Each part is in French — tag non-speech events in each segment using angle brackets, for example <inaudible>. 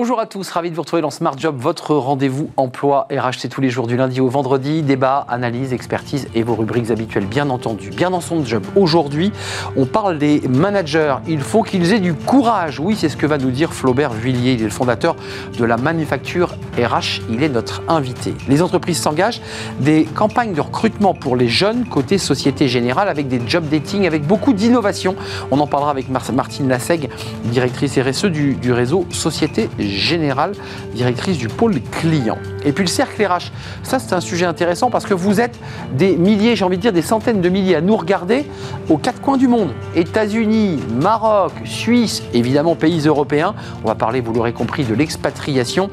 Bonjour à tous, ravi de vous retrouver dans Smart Job, votre rendez-vous emploi RH. tous les jours du lundi au vendredi. Débat, analyse, expertise et vos rubriques habituelles, bien entendu. Bien dans son job. Aujourd'hui, on parle des managers. Il faut qu'ils aient du courage. Oui, c'est ce que va nous dire Flaubert Vuillier. Il est le fondateur de la manufacture RH. Il est notre invité. Les entreprises s'engagent. Des campagnes de recrutement pour les jeunes côté Société Générale avec des job dating, avec beaucoup d'innovation. On en parlera avec Martine Lasseg, directrice RSE du réseau Société générale, directrice du pôle client. Et puis le cercle RH, ça c'est un sujet intéressant parce que vous êtes des milliers, j'ai envie de dire des centaines de milliers à nous regarder aux quatre coins du monde. États-Unis, Maroc, Suisse, évidemment pays européens. On va parler, vous l'aurez compris, de l'expatriation.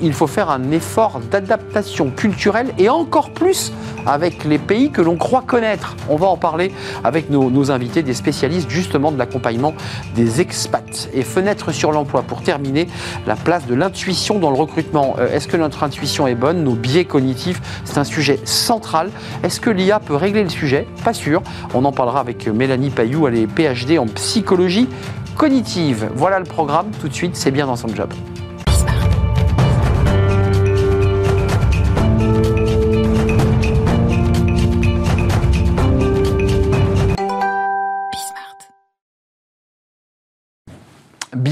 Il faut faire un effort d'adaptation culturelle et encore plus avec les pays que l'on croit connaître. On va en parler avec nos, invités, des spécialistes justement de l'accompagnement des expats. Et fenêtre sur l'emploi pour terminer, place de l'intuition dans le recrutement. Euh, est-ce que notre intuition est bonne Nos biais cognitifs, c'est un sujet central. Est-ce que l'IA peut régler le sujet? Pas sûr. On en parlera avec Mélanie Payou, elle est PhD en psychologie cognitive. Voilà le programme, tout de suite, c'est bien dans son job.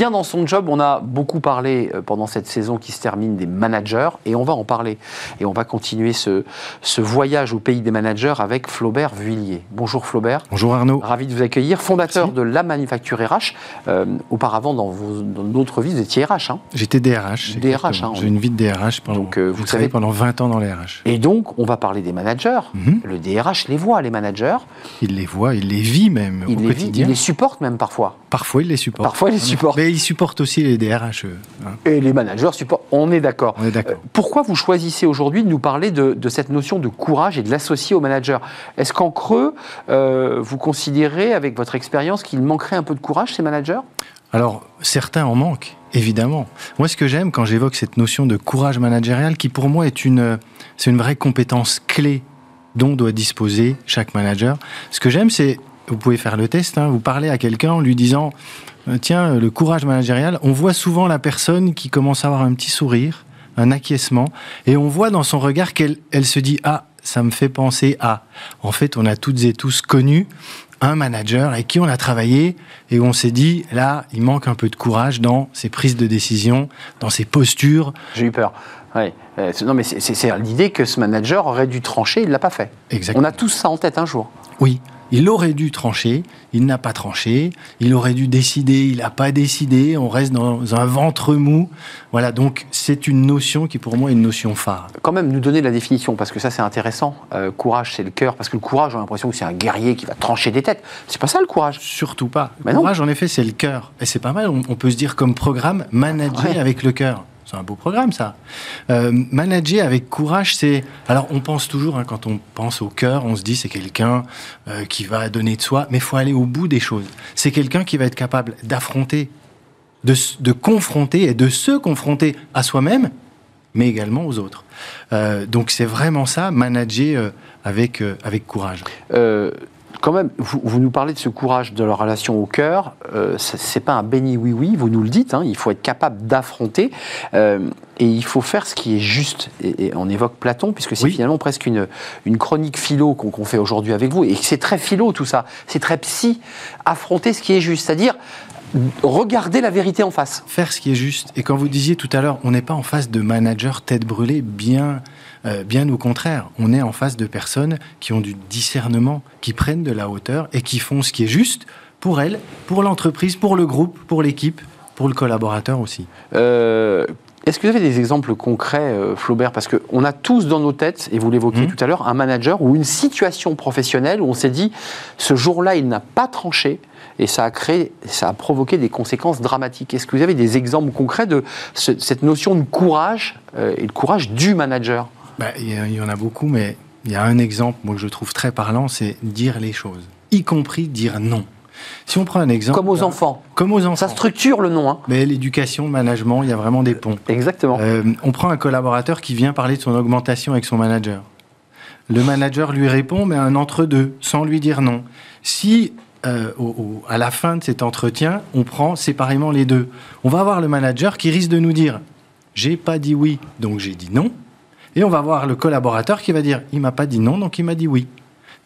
Bien dans son job. On a beaucoup parlé euh, pendant cette saison qui se termine des managers et on va en parler. Et on va continuer ce, ce voyage au pays des managers avec Flaubert Vuillier. Bonjour Flaubert. Bonjour Arnaud. Ravi de vous accueillir. Fondateur de la manufacture RH. Euh, auparavant, dans, d'autres vies, vous étiez RH. Hein J'étais DRH. DRH. Hein, J'ai une vie de DRH pendant, donc, euh, vous, savez, pendant 20 ans dans les RH. Et donc, on va parler des managers. Mhm. Le DRH les voit, les managers. Il les voit, il les vit même il au les quotidien. il les supporte même parfois. Parfois, il les supporte. Parfois, il les supporte ils supportent aussi les DRH. Hein. Et les managers supportent. On est d'accord. On est d'accord. Euh, pourquoi vous choisissez aujourd'hui de nous parler de, cette notion de courage et de l'associer au manager? Est-ce qu'en creux, euh, vous considérez, avec votre expérience, qu'il manquerait un peu de courage, ces managers? Alors, certains en manquent. Évidemment. Moi, ce que j'aime quand j'évoque cette notion de courage managérial, qui pour moi est une, c'est une vraie compétence clé dont doit disposer chaque manager. Ce que j'aime, c'est, vous pouvez faire le test, hein, vous parlez à quelqu'un en lui disant, euh, tiens, le courage managérial, on voit souvent la personne qui commence à avoir un petit sourire, un acquiescement, et on voit dans son regard qu'elle elle se dit ah ça me fait penser à. En fait, on a toutes et tous connu un manager avec qui on a travaillé et on s'est dit là, il manque un peu de courage dans ses prises de décision, dans ses postures. J'ai eu peur. Ouais. Euh, non, mais c'est l'idée que ce manager aurait dû trancher, il l'a pas fait. Exactement. On a tous ça en tête un jour. Oui. Il aurait dû trancher, il n'a pas tranché. Il aurait dû décider, il n'a pas décidé. On reste dans un ventre mou. Voilà, donc c'est une notion qui pour moi est une notion phare. Quand même, nous donner la définition, parce que ça c'est intéressant. Euh, courage, c'est le cœur, parce que le courage, j'ai l'impression que c'est un guerrier qui va trancher des têtes. C'est pas ça le courage. Surtout pas. Le courage, en effet, c'est le cœur. Et c'est pas mal. On, peut se dire comme programme, manager avec le cœur. C'est un beau programme, ça. Euh, manager avec courage, c'est. Alors, on pense toujours, hein, quand on pense au cœur, on se dit c'est quelqu'un euh, qui va donner de soi, mais il faut aller au bout des choses. C'est quelqu'un qui va être capable d'affronter, de, de, confronter et de se confronter à soi-même, mais également aux autres. Euh, donc, c'est vraiment ça, manager avec, avec courage quand même, vous, nous parlez de ce courage de la relation au cœur. Euh, c'est pas un béni oui oui, vous nous le dites. Hein, il faut être capable d'affronter euh, et il faut faire ce qui est juste. Et, on évoque Platon puisque c'est finalement presque une, une chronique philo qu'on fait aujourd'hui avec vous et c'est très philo tout ça. C'est très psy. Affronter ce qui est juste, c'est-à-dire regarder la vérité en face. Faire ce qui est juste. Et quand vous disiez tout à l'heure, on n'est pas en face de managers tête brûlée, bien euh, bien au contraire, on est en face de personnes qui ont du discernement, qui prennent de la hauteur et qui font ce qui est juste pour elles, pour l'entreprise, pour le groupe, pour l'équipe, pour le collaborateur aussi. Euh, est-ce que vous avez des exemples concrets, euh, Flaubert? Parce qu'on a tous dans nos têtes, et vous l'évoquiez mmh. tout à l'heure, un manager ou une situation professionnelle où on s'est dit, ce jour-là, il n'a pas tranché, et ça a créé, ça a provoqué des conséquences dramatiques. Est-ce que vous avez des exemples concrets de cette notion de courage et le courage du manager? Bah, il y, en a beaucoup, mais il y a un exemple moi, que je trouve très parlant, c'est dire les choses, y compris dire non. Si on prend un exemple. Comme aux enfants. Comme aux enfants. Ça structure le nom. Hein. Mais l'éducation, le management, il y a vraiment des ponts. Exactement. Euh, on prend un collaborateur qui vient parler de son augmentation avec son manager. Le manager lui répond, mais un entre-deux, sans lui dire non. Si euh, à la fin de cet entretien, on prend séparément les deux. On va avoir le manager qui risque de nous dire j'ai pas dit oui, donc j'ai dit non. Et on va voir le collaborateur qui va dire il m'a pas dit non, donc il m'a dit oui.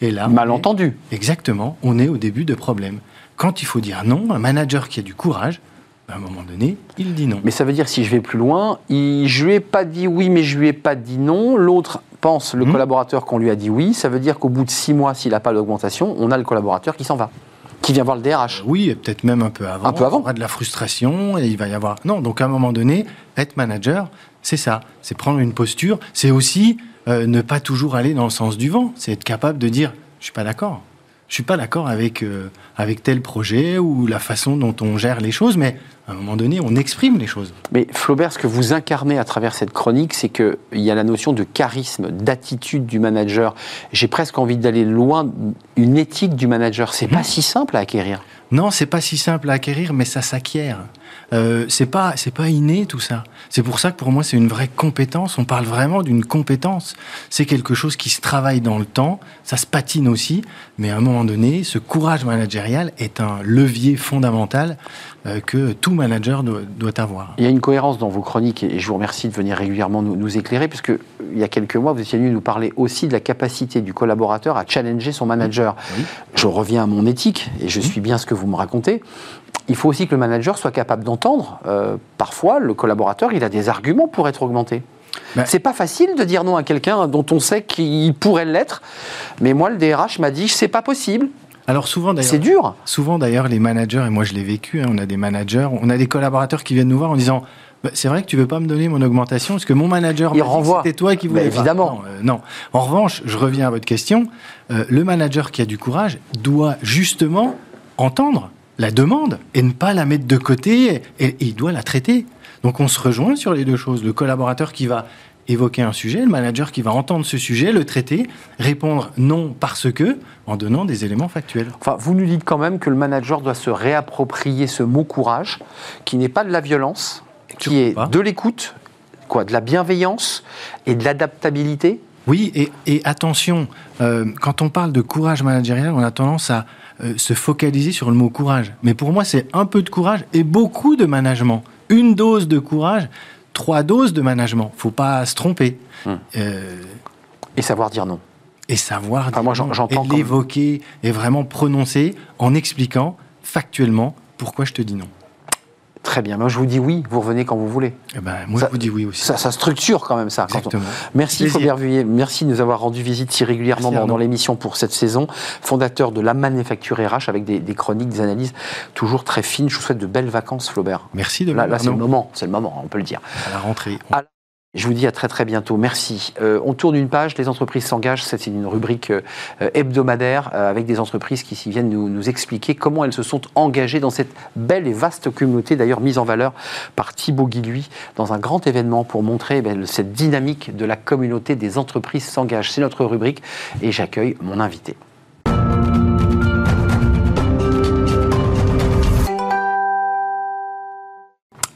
Et là, malentendu. exactement, on est au début de problème. Quand il faut dire non, un manager qui a du courage, à un moment donné, il dit non. Mais ça veut dire, si je vais plus loin, il, je lui ai pas dit oui, mais je lui ai pas dit non. L'autre pense, le hmm. collaborateur, qu'on lui a dit oui. Ça veut dire qu'au bout de six mois, s'il n'a pas d'augmentation, on a le collaborateur qui s'en va qui vient voir le DRH. Oui, et peut-être même un peu avant. Un peu avant. Il y aura de la frustration et il va y avoir. Non, donc à un moment donné, être manager, c'est ça. C'est prendre une posture. C'est aussi euh, ne pas toujours aller dans le sens du vent. C'est être capable de dire je suis pas d'accord je suis pas d'accord avec, euh, avec tel projet ou la façon dont on gère les choses, mais à un moment donné, on exprime les choses. Mais Flaubert, ce que vous incarnez à travers cette chronique, c'est qu'il y a la notion de charisme, d'attitude du manager. J'ai presque envie d'aller loin, une éthique du manager. C'est pas mhm. si simple à acquérir. Non, c'est pas si simple à acquérir, mais ça s'acquiert. Euh, c'est pas c'est pas inné tout ça. C'est pour ça que pour moi c'est une vraie compétence. On parle vraiment d'une compétence. C'est quelque chose qui se travaille dans le temps. Ça se patine aussi, mais à un moment donné, ce courage managérial est un levier fondamental que tout manager doit, avoir. Il y a une cohérence dans vos chroniques et je vous remercie de venir régulièrement nous, éclairer, puisque il y a quelques mois, vous étiez venu nous parler aussi de la capacité du collaborateur à challenger son manager. Je reviens à mon éthique et je suis bien ce que vous me racontez il faut aussi que le manager soit capable d'entendre. Euh, parfois, le collaborateur, il a des arguments pour être augmenté. Ben. c'est pas facile de dire non à quelqu'un dont on sait qu'il pourrait l'être, mais moi, le DRH m'a dit c'est pas possible. Alors souvent d'ailleurs, c'est dur. Souvent d'ailleurs, les managers et moi je l'ai vécu, hein, on a des managers, on a des collaborateurs qui viennent nous voir en disant bah, c'est vrai que tu veux pas me donner mon augmentation parce que mon manager il renvoie. C'était toi qui voulais. évidemment. Euh, non, En revanche, je reviens à votre question. Euh, le manager qui a du courage doit justement entendre la demande et ne pas la mettre de côté et, il doit la traiter. Donc on se rejoint sur les deux choses. Le collaborateur qui va évoquer un sujet, le manager qui va entendre ce sujet, le traiter, répondre non parce que, en donnant des éléments factuels. Enfin, vous nous dites quand même que le manager doit se réapproprier ce mot courage, qui n'est pas de la violence, qui est de l'écoute, quoi, de la bienveillance et de l'adaptabilité. Oui, et, attention, euh, quand on parle de courage managérial, on a tendance à euh, se focaliser sur le mot courage. Mais pour moi, c'est un peu de courage et beaucoup de management. Une dose de courage, trois doses de management. Faut pas se tromper. Hum. Euh, et savoir dire non. Et savoir dire moi, non. Et l'évoquer et vraiment prononcer en expliquant factuellement pourquoi je te dis non. Très bien. Moi, je vous dis oui, vous revenez quand vous voulez. Eh ben, moi, je vous dis oui aussi. Ça, structure quand même ça. Exactement. Merci Faubert Vuillet. Merci de nous avoir rendu visite si régulièrement dans, l'émission pour cette saison. Fondateur de la Manufacture RH avec des, chroniques, des analyses toujours très fines. Je vous souhaite de belles vacances, Flaubert. Merci de Là, là c'est le moment. C'est le moment, on peut le dire. À la rentrée. Je vous dis à très très bientôt. Merci. Euh, on tourne une page, les entreprises s'engagent. C'est une rubrique euh, hebdomadaire euh, avec des entreprises qui viennent nous, expliquer comment elles se sont engagées dans cette belle et vaste communauté, d'ailleurs mise en valeur par Thibaut Guilluy dans un grand événement pour montrer eh cette dynamique de la communauté des entreprises s'engagent. C'est notre rubrique et j'accueille mon invité.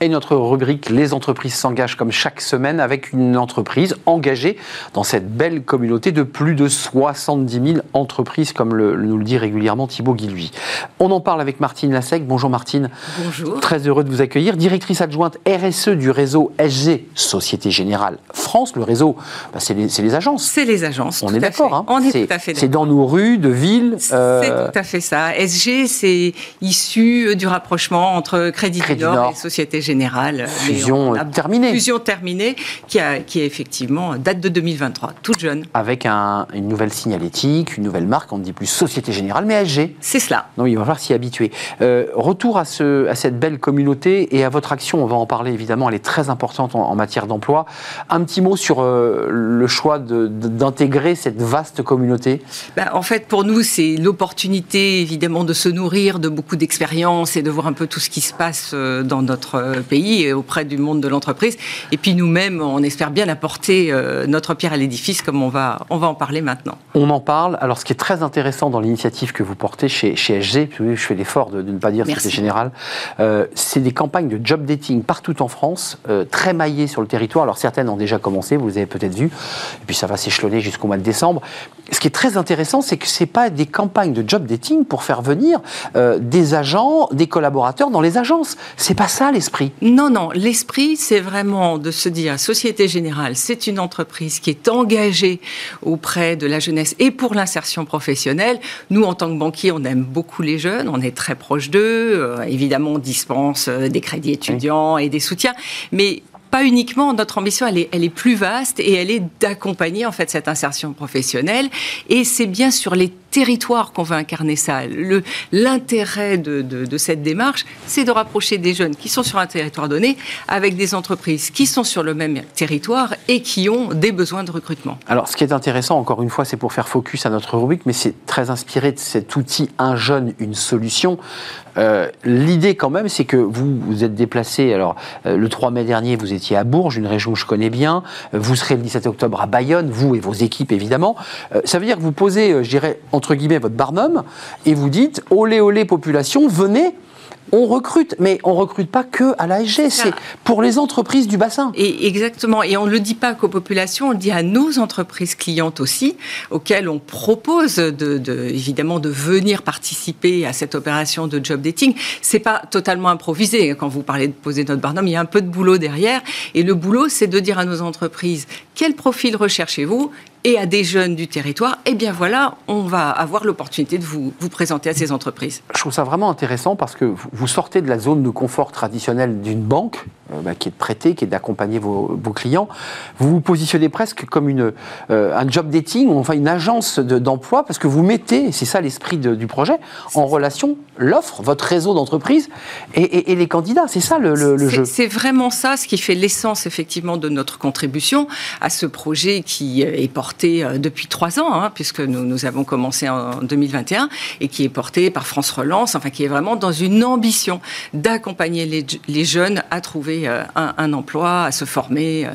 Et notre rubrique Les entreprises s'engagent comme chaque semaine avec une entreprise engagée dans cette belle communauté de plus de 70 000 entreprises, comme le, nous le dit régulièrement Thibaut Guilhuy. On en parle avec Martine Lassec. Bonjour Martine. Bonjour. Très heureux de vous accueillir. Directrice adjointe RSE du réseau SG, Société Générale France. Le réseau, bah, c'est les, agences. C'est les agences. On est d'accord. Hein. On est, tout à fait C'est dans nos rues de villes. C'est euh, tout à fait ça. SG, c'est issu du rapprochement entre Crédit, Crédit Nord, et Société Générale générale. Fusion terminée. Fusion terminée, qui, a, qui est effectivement date de 2023, toute jeune. Avec une nouvelle signalétique, une nouvelle marque, on ne dit plus Société Générale, mais SG. C'est cela. Donc il va falloir s'y habituer. Euh, retour à, ce, à cette belle communauté et à votre action, on va en parler évidemment, elle est très importante en, matière d'emploi. Un petit mot sur euh, le choix d'intégrer cette vaste communauté ben, En fait, pour nous, c'est l'opportunité évidemment de se nourrir de beaucoup d'expériences et de voir un peu tout ce qui se passe euh, dans notre le pays et auprès du monde de l'entreprise. Et puis nous-mêmes, on espère bien apporter notre pierre à l'édifice, comme on va, on va en parler maintenant. On en parle. Alors, ce qui est très intéressant dans l'initiative que vous portez chez, chez SG, je fais l'effort de, ne pas dire que c'est général, c'est des campagnes de job dating partout en France, très maillées sur le territoire. Alors, certaines ont déjà commencé, vous avez peut-être vu, et puis ça va s'échelonner jusqu'au mois de décembre. Ce qui est très intéressant, c'est que ce n'est pas des campagnes de job dating pour faire venir euh, des agents, des collaborateurs dans les agences. C'est pas ça l'esprit. Non, non. L'esprit, c'est vraiment de se dire, Société Générale, c'est une entreprise qui est engagée auprès de la jeunesse et pour l'insertion professionnelle. Nous, en tant que banquiers, on aime beaucoup les jeunes, on est très proche d'eux. Euh, évidemment, on dispense euh, des crédits étudiants et des soutiens. Mais pas uniquement, notre ambition, elle est, elle est plus vaste et elle est d'accompagner en fait cette insertion professionnelle. Et c'est bien sur les territoires qu'on veut incarner ça. L'intérêt de, de, cette démarche, c'est de rapprocher des jeunes qui sont sur un territoire donné avec des entreprises qui sont sur le même territoire et qui ont des besoins de recrutement. Alors, ce qui est intéressant, encore une fois, c'est pour faire focus à notre rubrique, mais c'est très inspiré de cet outil Un jeune, une solution. Euh, l'idée, quand même, c'est que vous vous êtes déplacé. Alors, euh, le 3 mai dernier, vous étiez à Bourges, une région que je connais bien. Vous serez le 17 octobre à Bayonne, vous et vos équipes, évidemment. Euh, ça veut dire que vous posez, je dirais, entre guillemets, votre barnum et vous dites olé, olé, population, venez on recrute, mais on recrute pas que à l'ASG, c'est pour les entreprises du bassin. Et exactement, et on ne le dit pas qu'aux populations, on le dit à nos entreprises clientes aussi, auxquelles on propose de, évidemment de venir participer à cette opération de job dating. C'est pas totalement improvisé. Quand vous parlez de poser notre barnum, il y a un peu de boulot derrière. Et le boulot, c'est de dire à nos entreprises quel profil recherchez-vous? Et à des jeunes du territoire, eh bien voilà, on va avoir l'opportunité de vous, vous présenter à ces entreprises. Je trouve ça vraiment intéressant parce que vous sortez de la zone de confort traditionnelle d'une banque, euh, bah, qui est de prêter, qui est d'accompagner vos, clients. Vous vous positionnez presque comme une, euh, un job dating, enfin une agence d'emploi, parce que vous mettez, c'est ça l'esprit du projet, en relation l'offre, votre réseau d'entreprise et, les candidats. C'est ça le, jeu. C'est vraiment ça ce qui fait l'essence effectivement de notre contribution à ce projet qui est porté euh, depuis trois ans, hein, puisque nous, nous avons commencé en 2021 et qui est porté par France Relance, enfin qui est vraiment dans une ambition d'accompagner les, les jeunes à trouver euh, un, emploi, à se former. Euh.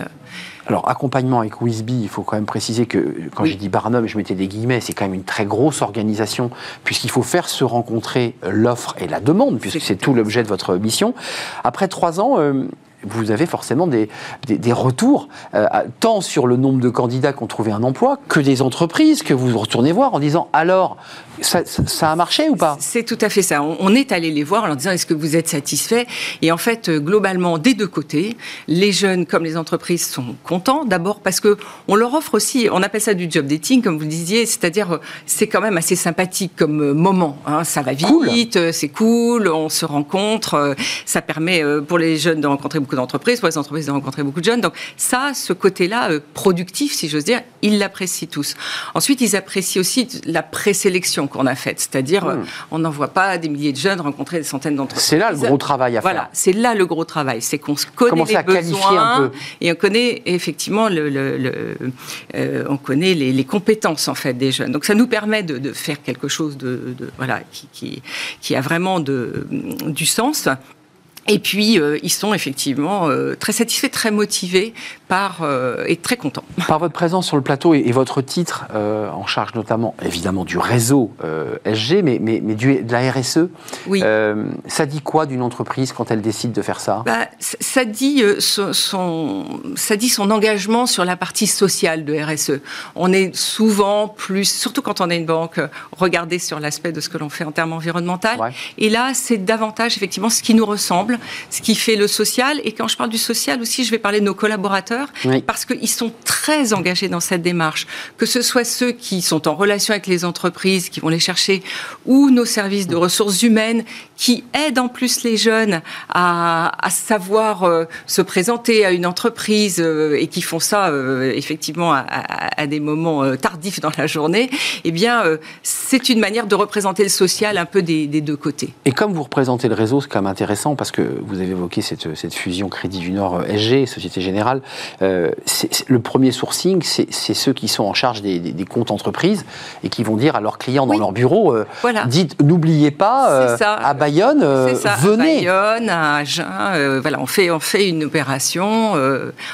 Alors, accompagnement avec Wisby, il faut quand même préciser que quand j'ai dit Barnum, je mettais des guillemets, c'est quand même une très grosse organisation, puisqu'il faut faire se rencontrer l'offre et la demande, puisque c'est tout l'objet de votre mission. Après trois ans, euh, vous avez forcément des, des, retours, euh, tant sur le nombre de candidats qui ont trouvé un emploi, que des entreprises que vous retournez voir en disant alors, ça, ça a marché ou pas? C'est tout à fait ça. On, est allé les voir en leur disant est-ce que vous êtes satisfait? Et en fait, euh, globalement, des deux côtés, les jeunes comme les entreprises sont contents. D'abord parce que on leur offre aussi, on appelle ça du job dating, comme vous le disiez, c'est-à-dire euh, c'est quand même assez sympathique comme moment. Hein. Ça va vite, c'est cool, on se rencontre, ça permet pour les jeunes de rencontrer beaucoup d'entreprises, pour les entreprises de rencontrer beaucoup de jeunes. Donc ça, ce côté-là, euh, productif, si j'ose dire, ils l'apprécient tous. Ensuite, ils apprécient aussi la présélection qu'on a faite, c'est-à-dire hmm. on n'envoie pas des milliers de jeunes rencontrer des centaines d'entreprises. C'est là le gros travail à faire. Voilà, c'est là le gros travail, c'est qu'on se connaît les besoins un peu. et on connaît effectivement le, euh, on connaît les, compétences en fait des jeunes. Donc ça nous permet de, faire quelque chose de, voilà qui, qui, qui, a vraiment de, du sens. Et puis, euh, ils sont effectivement euh, très satisfaits, très motivés par, euh, et très contents. <laughs> Par votre présence sur le plateau et, votre titre, en charge notamment, évidemment, du réseau SG, mais, mais, mais du, de la RSE, oui. ça dit quoi d'une entreprise quand elle décide de faire ça? Bah, ça, dit, son, ça dit son engagement sur la partie sociale de RSE. On est souvent plus, surtout quand on est une banque, regardé sur l'aspect de ce que l'on fait en termes environnementaux. Et là, c'est davantage, effectivement, ce qui nous ressemble ce qui fait le social. Et quand je parle du social aussi, je vais parler de nos collaborateurs, parce qu'ils sont très engagés dans cette démarche. Que ce soit ceux qui sont en relation avec les entreprises, qui vont les chercher, ou nos services de ressources humaines, qui aident en plus les jeunes à, savoir euh, se présenter à une entreprise euh, et qui font ça euh, effectivement à, des moments tardifs dans la journée, eh bien, c'est une manière de représenter le social un peu des, des deux côtés. Et comme vous représentez le réseau, c'est quand même intéressant parce que vous avez évoqué cette, fusion Crédit du Nord SG, Société Générale. Le premier sourcing, c'est ceux qui sont en charge des, comptes entreprises et qui vont dire à leurs clients dans leur bureau, dites, n'oubliez pas, à Bayonne, venez. À Bayonne, à Agen, voilà, on fait, on fait une opération,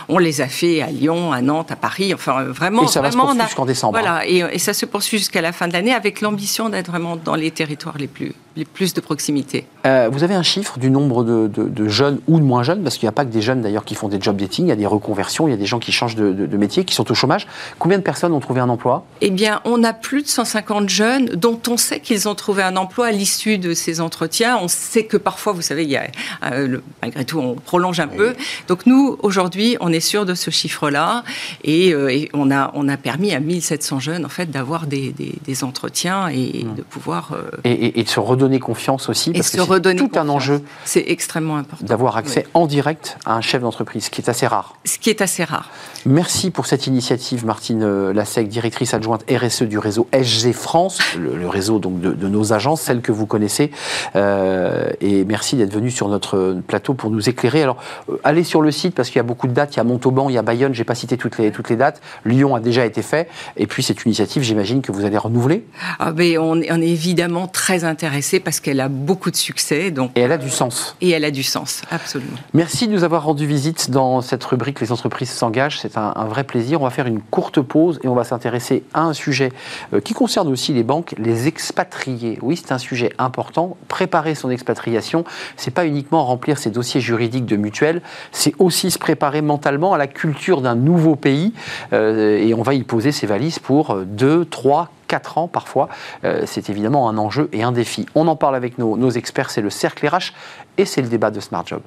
on les a fait à Lyon, à Nantes, à Paris, enfin vraiment. Et ça va se poursuivre jusqu'en décembre. Voilà, et, et ça se poursuit jusqu'à la fin de l'année avec l'ambition d'être vraiment dans les territoires les plus, plus de proximité. Euh, vous avez un chiffre du nombre de, jeunes ou de moins jeunes, parce qu'il n'y a pas que des jeunes d'ailleurs qui font des job dating, il y a des reconversions, il y a des gens qui changent de, métier, qui sont au chômage. Combien de personnes ont trouvé un emploi? Eh bien, on a plus de 150 jeunes dont on sait qu'ils ont trouvé un emploi à l'issue de ces entretiens. On sait que parfois, vous savez, il y a, euh, malgré tout, on prolonge un peu. Donc nous, aujourd'hui, on est sûr de ce chiffre-là et, euh, on, a, on a permis à 1700 jeunes, en fait, d'avoir des, des, entretiens et mmh. de pouvoir... Et, et, de se redonner confiance aussi, parce que c'est tout un enjeu. C'est extrêmement important. D'avoir accès en direct à un chef d'entreprise, ce qui est assez rare. Ce qui est assez rare. Merci pour cette initiative, Martine euh, Lassec, directrice adjointe RSE du réseau SG France, le, réseau donc de, nos agences, celles que vous connaissez. Euh, et merci d'être venu sur notre plateau pour nous éclairer. Alors, euh, allez sur le site parce qu'il y a beaucoup de dates. Il y a Montauban, il y a Bayonne. J'ai pas cité toutes les toutes les dates. Lyon a déjà été fait. Et puis cette initiative, j'imagine que vous allez renouveler. Ah ben, on, on est évidemment très intéressé parce qu'elle a beaucoup de succès. Donc, et elle a du sens. Et elle a du sens, absolument. Merci de nous avoir rendu visite dans cette rubrique Les entreprises s'engagent. C'est un, vrai plaisir. On va faire une courte pause et on va s'intéresser à un sujet euh, qui concerne aussi les banques, les expatriés. Oui, c'est un sujet important. Préparer son expatriation, c'est pas uniquement remplir ses dossiers juridiques de mutuelle, c'est aussi se préparer mentalement à la culture d'un nouveau pays. Euh, et on va y poser ses valises pour 2, 3, 4 ans parfois. Euh, c'est évidemment un enjeu et un défi. On en parle avec nos, experts, c'est le cercle RH et c'est le débat de Smart Job.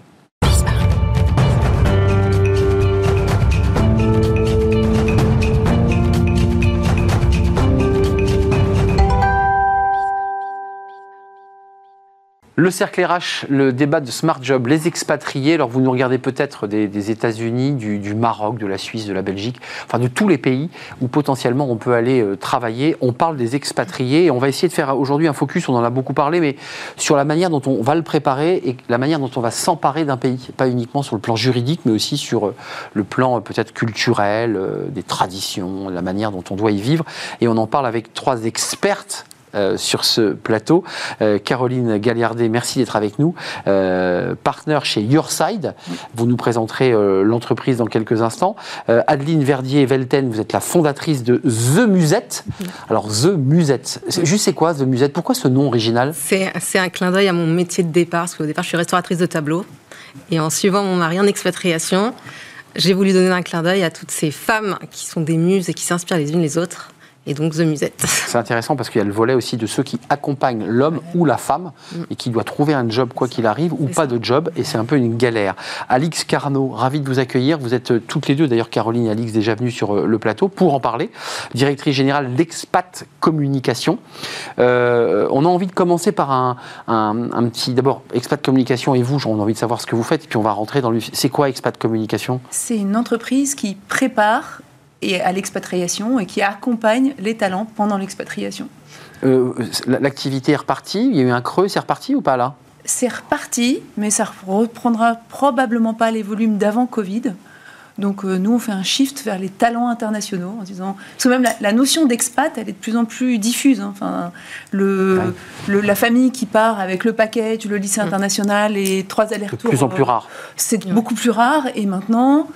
Le cercle RH, le débat de Smart Job, les expatriés. Alors vous nous regardez peut-être des, États-Unis, du, Maroc, de la Suisse, de la Belgique, enfin de tous les pays où potentiellement on peut aller euh, travailler. On parle des expatriés et on va essayer de faire aujourd'hui un focus, on en a beaucoup parlé, mais sur la manière dont on va le préparer et la manière dont on va s'emparer d'un pays. Pas uniquement sur le plan juridique, mais aussi sur euh, le plan euh, peut-être culturel, des traditions, la manière dont on doit y vivre. Et on en parle avec trois expertes euh, sur ce plateau. Euh, Caroline Galliardet, merci d'être avec nous. Euh, partenaire chez Yourside, vous nous présenterez l'entreprise dans quelques instants. Adeline Verdier-Velten, vous êtes la fondatrice de The Musette. Alors The Musette, juste c'est quoi The Musette? Pourquoi ce nom original? C'est un clin d'œil à mon métier de départ, parce qu'au départ je suis restauratrice de tableaux. Et en suivant mon mari en expatriation, j'ai voulu donner un clin d'œil à toutes ces femmes qui sont des muses et qui s'inspirent les unes les autres et donc The Musette. C'est intéressant parce qu'il y a le volet aussi de ceux qui accompagnent l'homme ou la femme mm. et qui doit trouver un job quoi qu'il arrive ou pas de job et c'est un peu une galère. Alix Carnot, ravi de vous accueillir. Vous êtes euh, toutes les deux, d'ailleurs Caroline et Alix, déjà venues sur euh, le plateau pour en parler. Directrice générale d'Expat Communication. Euh, on a envie de commencer par un, un, petit, d'abord Expat Communication et vous, on a envie de savoir ce que vous faites et puis on va rentrer dans le... C'est quoi Expat Communication? C'est une entreprise qui prépare et à l'expatriation et qui accompagne les talents pendant l'expatriation. Euh, l'activité est repartie Il y a eu un creux, c'est reparti ou pas là? C'est reparti, mais ça reprendra probablement pas les volumes d'avant Covid. Donc euh, nous, on fait un shift vers les talents internationaux en disant... Parce que même la, notion d'expat, elle est de plus en plus diffuse. Hein. Enfin, le, la famille qui part avec le package, le lycée mmh. international et trois allers-retours... De plus en plus rare. C'est beaucoup plus rare. Et maintenant,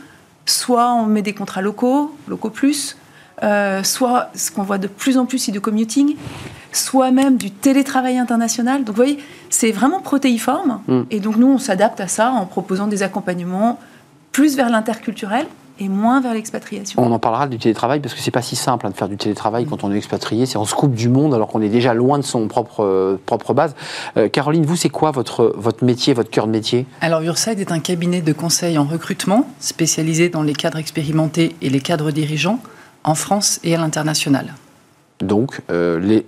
soit on met des contrats locaux, locaux plus, euh, soit ce qu'on voit de plus en plus, c'est du commuting, soit même du télétravail international. Donc vous voyez, c'est vraiment protéiforme. Mm. Et donc nous, on s'adapte à ça en proposant des accompagnements plus vers l'interculturel et moins vers l'expatriation. On en parlera du télétravail parce que c'est pas si simple hein, de faire du télétravail quand on est expatrié. C'est on se coupe du monde alors qu'on est déjà loin de son propre, euh, propre base. Euh, Caroline, vous, c'est quoi votre, votre métier, votre cœur de métier? Alors, Urside est un cabinet de conseil en recrutement spécialisé dans les cadres expérimentés et les cadres dirigeants en France et à l'international. Donc, euh, les-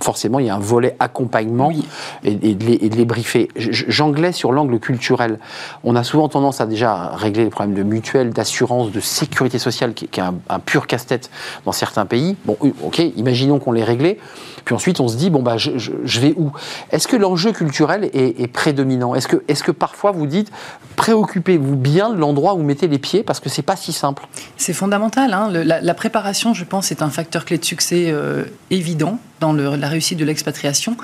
forcément, il y a un volet accompagnement Oui. et, et de les, et de les briefer. J'anglais sur l'angle culturel. On a souvent tendance à déjà régler les problèmes de mutuelle, d'assurance, de sécurité sociale, qui, qui est un, un pur casse-tête dans certains pays. Bon, ok, imaginons qu'on les réglait. Puis ensuite, on se dit, bon, bah, je, je- je vais où? Est-ce que l'enjeu culturel est, est prédominant? Est-ce que, est que parfois vous dites, préoccupez-vous bien de l'endroit où vous mettez les pieds parce que c'est pas si simple? C'est fondamental. hein. Le- la, la préparation, je pense, est un facteur clé de succès euh, évident dans la réussite de l'expatriation.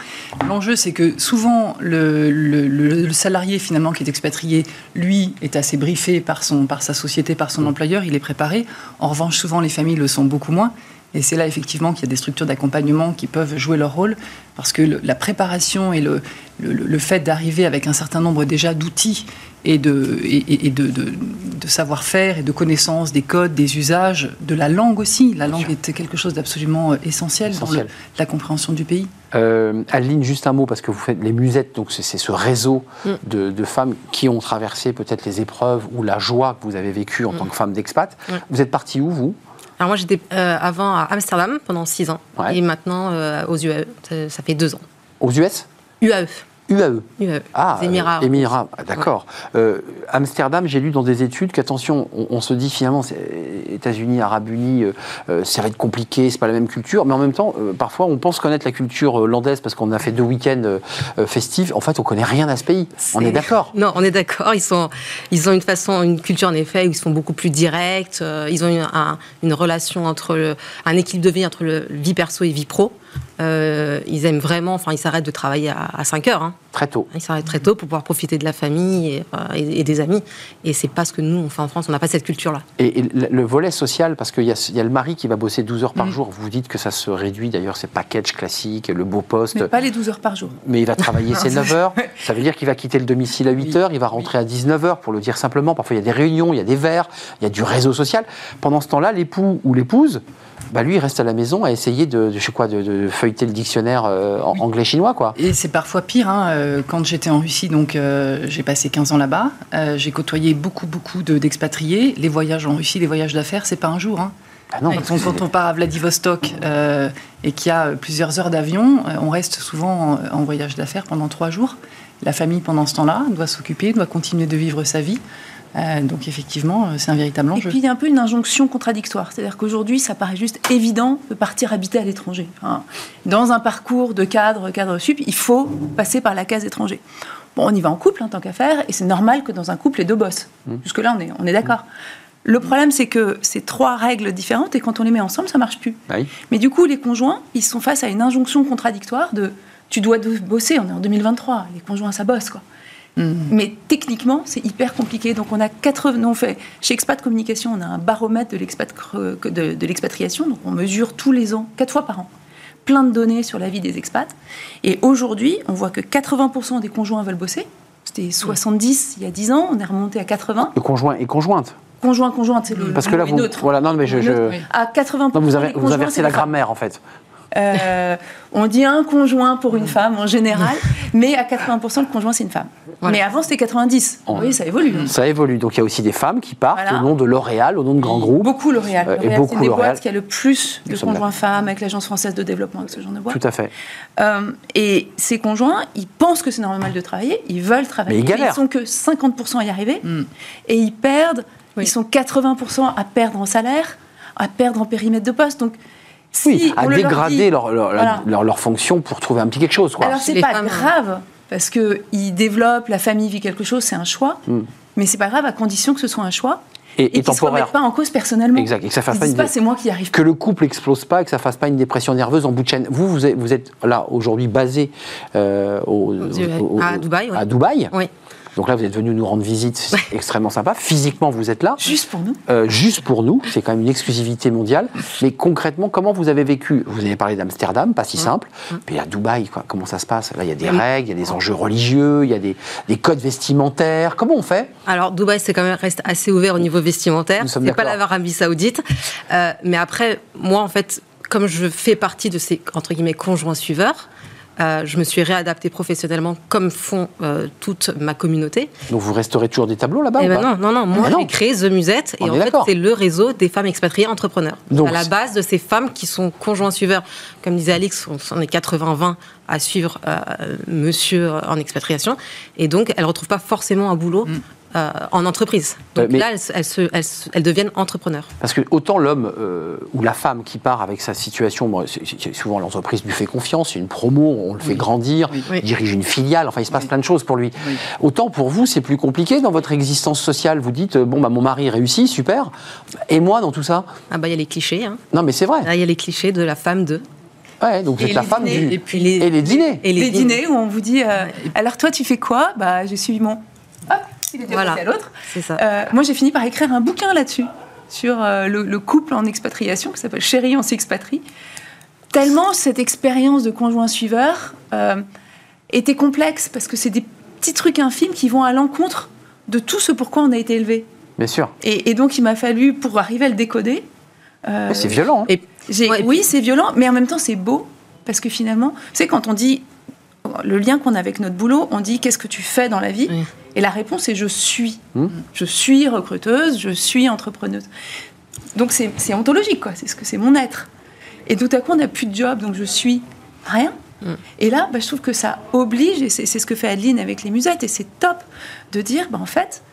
L'enjeu, c'est que souvent, le- le salarié finalement qui est expatrié, lui, est assez briefé par, son, par sa société, par son employeur, il est préparé. En revanche, souvent, les familles le sont beaucoup moins. Et c'est là effectivement qu'il y a des structures d'accompagnement qui peuvent jouer leur rôle, parce que le- la préparation et le, le- le fait d'arriver avec un certain nombre déjà d'outils et de, et, de, de- de savoir-faire et de connaissances des codes, des usages, de la langue aussi. La langue est quelque chose d'absolument euh, essentiel, dans la compréhension du pays. Euh, Adeline, juste un mot, parce que vous faites les musettes, donc c'est ce réseau Mm. de, de femmes qui ont traversé peut-être les épreuves ou la joie que vous avez vécue en tant que femme d'expat. Ouais. Vous êtes partie où, vous? Alors moi, j'étais euh, avant à Amsterdam pendant 6 ans. Ouais. Et maintenant euh, aux UAE. Ça, ça fait 2 ans. Aux US UAE. UAE UAE. Ah, Émirats. euh, Émirats, d'accord. Euh, Amsterdam, j'ai lu dans des études qu'attention, on, on se dit finalement, États-Unis, Arabes Unis, euh, ça va être compliqué, c'est pas la même culture, mais en même temps, parfois, on pense connaître la culture hollandaise parce qu'on a fait deux week-ends festifs. En fait, on connaît rien à ce pays. On est d'accord. <laughs> Non, on est d'accord. Ils, sont, ils ont une façon, une culture en effet où ils sont beaucoup plus directs. ils ont une, un- une relation entre le- un équilibre de vie entre le vie perso et vie pro. Euh, ils aiment vraiment, enfin, ils s'arrêtent de travailler à, à 5 heures. hein. Très tôt. Ils s'arrêtent très tôt pour pouvoir profiter de la famille et, euh, et- et des amis. Et c'est pas ce que nous on fait en France. On n'a pas cette culture-là. Et, et le le volet social, parce qu'il y, a- il y a le mari qui va bosser 12 heures par Mhm. jour. Vous dites que ça se réduit, d'ailleurs, ces packages classiques, le beau poste. Mais pas les 12 heures par jour. Mais il va travailler <laughs> ses 9 heures. Ça veut dire qu'il va quitter le domicile à 8 Oui. heures, il va rentrer à 19 heures, pour le dire simplement. Parfois, il y a des réunions, il y a des verres, il y a du réseau social. Pendant ce temps-là, l'époux ou l'épouse, bah, lui, il reste à la maison à essayer de, de, je sais quoi, de, de feuilleter le dictionnaire euh, Oui. anglais-chinois, quoi. Et c'est parfois pire. hein, euh, Quand j'étais en Russie, donc euh, j'ai passé 15 ans là-bas. euh, j'ai côtoyé beaucoup, beaucoup de- d'expatriés. les voyages en Russie, les voyages d'affaires, c'est pas un jour. hein. Ah non, Quand on, quand on part à Vladivostok et qu'il y a plusieurs heures d'avion, on reste souvent en, en voyage d'affaires pendant trois jours. La famille, pendant ce temps-là, doit s'occuper, doit continuer de vivre sa vie. Euh, donc effectivement, euh, c'est un véritable Et enjeu. puis il y a un peu une injonction contradictoire. C'est-à-dire qu'aujourd'hui, ça paraît juste évident de partir habiter à l'étranger. Enfin, dans un parcours de cadre, cadre sup, il faut passer par la case étranger. Bon, on y va en couple, en tant qu'affaire, et c'est normal que dans un couple, les deux bossent. Jusque-là, on est, on est d'accord. Le problème, c'est que c'est trois règles différentes, et quand on les met ensemble, ça marche plus. Oui. Mais du coup, les conjoints, ils sont face à une injonction contradictoire de tu dois bosser, on est en 2023, les conjoints, ça bosse, quoi. Mhm. Mais techniquement, c'est hyper compliqué. Donc, on a 80. On fait, chez Expat Communication, on a un baromètre de l'expat- de, de l'expatriation. Donc, on mesure tous les ans, quatre fois par an, plein de données sur la vie des expats. Et aujourd'hui, on voit que 80% des conjoints veulent bosser. C'était 70 il y a 10 ans, on est remonté à 80. Le conjoint et conjointe. Conjoint, conjointe, c'est le. Parce que là, vous. neutre. Voilà, non, mais je. je- Oui. À 80%. non, vous, avez, vous inversez la grammaire, en fait. Euh, on dit un conjoint pour une femme en général, mais à 80% le conjoint c'est une femme. Voilà. Mais avant c'était 90. Oh. Oui, ça évolue. hein. Ça évolue. Donc, il y a aussi des femmes qui partent Voilà. au nom de L'Oréal, au nom de grands groupes. Beaucoup L'Oréal. Euh, et L'Oréal, beaucoup c'est des L'Oréal. boîtes qui a le plus de conjoints femmes avec l'Agence française de développement, avec ce genre de boîte. Tout à fait. Euh, et ces conjoints, ils pensent que c'est normal de travailler, ils veulent travailler. Mais ils galèrent. sont que 50% à y arriver, Mm. et ils perdent, Oui. ils sont 80% à perdre en salaire, à perdre en périmètre de poste. Donc, si Oui, à on le leur dégrader dit- leur, leur, Voilà. leur, leur fonction pour trouver un petit quelque chose, quoi. Alors c'est pas femmes, grave parce que ils développent, la famille vit quelque chose, c'est un choix. Mm. Mais c'est pas grave à condition que ce soit un choix et, et, et qu'ils se temporaire. remettent pas en cause personnellement. Exact. Et que ça fasse pas une. pas c'est moi qui y arrive. que le couple explose pas et que ça fasse pas une dépression nerveuse en bout de chaîne. Vous, vous êtes, vous êtes là aujourd'hui basé euh, au- Aux- au- au- à Dubaï, oui. à Dubaï. Oui. Donc là, vous êtes venu nous rendre visite, c'est extrêmement sympa. Physiquement, vous êtes là, Juste pour nous. euh, juste pour nous. C'est quand même une exclusivité mondiale. Mais concrètement, comment vous avez vécu? Vous avez parlé d'Amsterdam, pas si simple. Mais à Dubaï, quoi, comment ça se passe? Là, il y a des règles, il y a des enjeux religieux, il y a des, des codes vestimentaires. Comment on fait? Alors Dubaï, c'est quand même reste assez ouvert au niveau vestimentaire. Nous sommes C'est pas l'Arabie Saoudite. Euh, mais après, moi, en fait, comme je fais partie de ces entre guillemets conjoints suiveurs. Euh, je me suis réadaptée professionnellement comme font euh, toute ma communauté. Donc vous resterez toujours des tableaux là-bas Eh ou ben pas non, non, non. Moi, Ah j'ai créé The Musette et On en fait, c'est le réseau des femmes expatriées entrepreneurs. Donc, à la base de ces femmes qui sont conjoints suiveurs, comme disait Alix, on est 80-20 à suivre euh, monsieur en expatriation. Et donc, elles ne retrouvent pas forcément un boulot euh, en entreprise. Donc Euh, mais- là, elles, elles se- elles se- elles deviennent entrepreneurs. Parce que autant l'homme euh, ou la femme qui part avec sa situation, bon, c'est- c'est- souvent l'entreprise lui fait confiance, c'est une promo, on le fait Oui. grandir, Oui. il dirige une filiale, enfin il se passe Oui. plein de choses pour lui. Oui. Autant pour vous, c'est plus compliqué dans votre existence sociale. Vous dites, bon, bah, mon mari réussit, super. Et moi dans tout ça? Ah bah, il y a les clichés. Hein. Non, mais c'est vrai. Il y a les clichés de la femme de. Ouais, donc êtes la les femme dîners, du. et puis Et les dîners. Et les, dîners où on vous dit euh, alors toi tu fais quoi? Bah j'ai suivi mon. Il était Voilà. passé à l'autre. C'est ça. Euh, moi j'ai fini par écrire un bouquin là-dessus sur euh, le, le couple en expatriation qui s'appelle Chérie on s'expatrie. Tellement cette expérience de conjoint suiveur euh, était complexe parce que c'est des petits trucs infimes qui vont à l'encontre de tout ce pourquoi on a été élevé. Bien sûr. Et, et donc il m'a fallu pour arriver à le décoder. euh, c'est violent. hein. Et j'ai- Ouais, et oui, c'est violent, mais en même temps, c'est beau. Parce que finalement, tu sais, quand on dit le lien qu'on a avec notre boulot, on dit qu'est-ce que tu fais dans la vie? Oui. Et la réponse est je suis. Hmm. Je suis recruteuse, je suis entrepreneuse. Donc c'est c'est ontologique, quoi. C'est ce que c'est mon être. Et tout à coup, on n'a plus de job, donc je suis rien. Hmm. Et là, bah, je trouve que ça oblige, et c'est c'est ce que fait Adeline avec les musettes, et c'est top de dire, bah, en fait,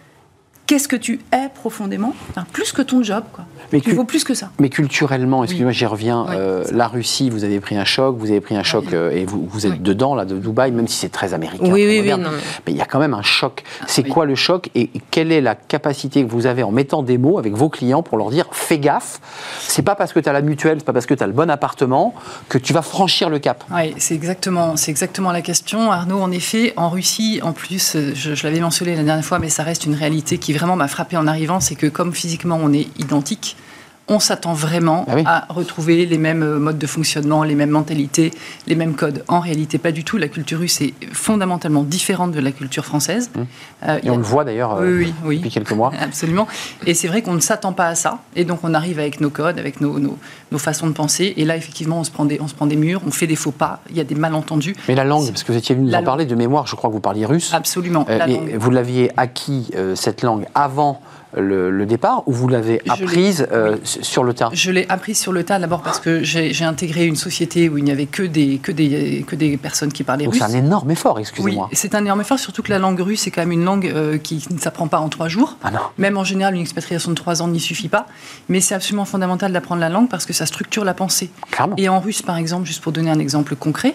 qu'est-ce que tu es profondément Enfin, Plus que ton job, quoi. Mais Tu vaux plus que ça. Mais culturellement, excusez-moi, j'y reviens. Oui. euh, la Russie, vous avez pris un choc, vous avez pris un choc euh, et vous, vous êtes Oui. dedans, là, de Dubaï, même si c'est très américain. Oui, très oui, oui. moderne. non, mais- Mais il y a quand même un choc. Ah, C'est quoi le choc et quelle est la capacité que vous avez en mettant des mots avec vos clients pour leur dire fais gaffe, c'est pas parce que tu as la mutuelle, c'est pas parce que tu as le bon appartement que tu vas franchir le cap. Oui, c'est exactement, c'est exactement la question. Arnaud, en effet, en Russie, en plus, euh, je, je l'avais mentionné la dernière fois, mais ça reste une réalité qui vraiment m'a frappé en arrivant, c'est que comme physiquement on est identique, on s'attend vraiment Ah oui. à retrouver les mêmes euh, modes de fonctionnement, les mêmes mentalités, les mêmes codes. En réalité, pas du tout. La culture russe est fondamentalement différente de la culture française. Mmh. Euh, Et a- on le voit d'ailleurs euh, oui, oui, depuis quelques mois. <laughs> Absolument. Et c'est vrai qu'on ne s'attend pas à ça. Et donc, on arrive avec nos codes, avec nos, nos, nos façons de penser. Et là, effectivement, on se, prend des, on se prend des murs, on fait des faux pas, il y a des malentendus. Mais la langue, parce que vous étiez venu nous en parler de mémoire, je crois que vous parliez russe. Absolument. Euh, La langue. vous l'aviez acquis, cette langue, avant le, le départ ou vous l'avez apprise euh, sur le tas? Je l'ai appris sur le tas d'abord parce que j'ai intégré une société où il n'y avait que des, que des, que des personnes qui parlaient russe. c'est un énorme effort, Oui, excusez-moi. c'est un énorme effort, surtout que la langue russe, c'est quand même une langue euh, qui ne s'apprend pas en trois jours. Ah non. Même en général, une expatriation de trois ans n'y suffit pas. Mais c'est absolument fondamental d'apprendre la langue parce que ça structure la pensée. Clairement. Et en russe, par exemple, juste pour donner un exemple concret,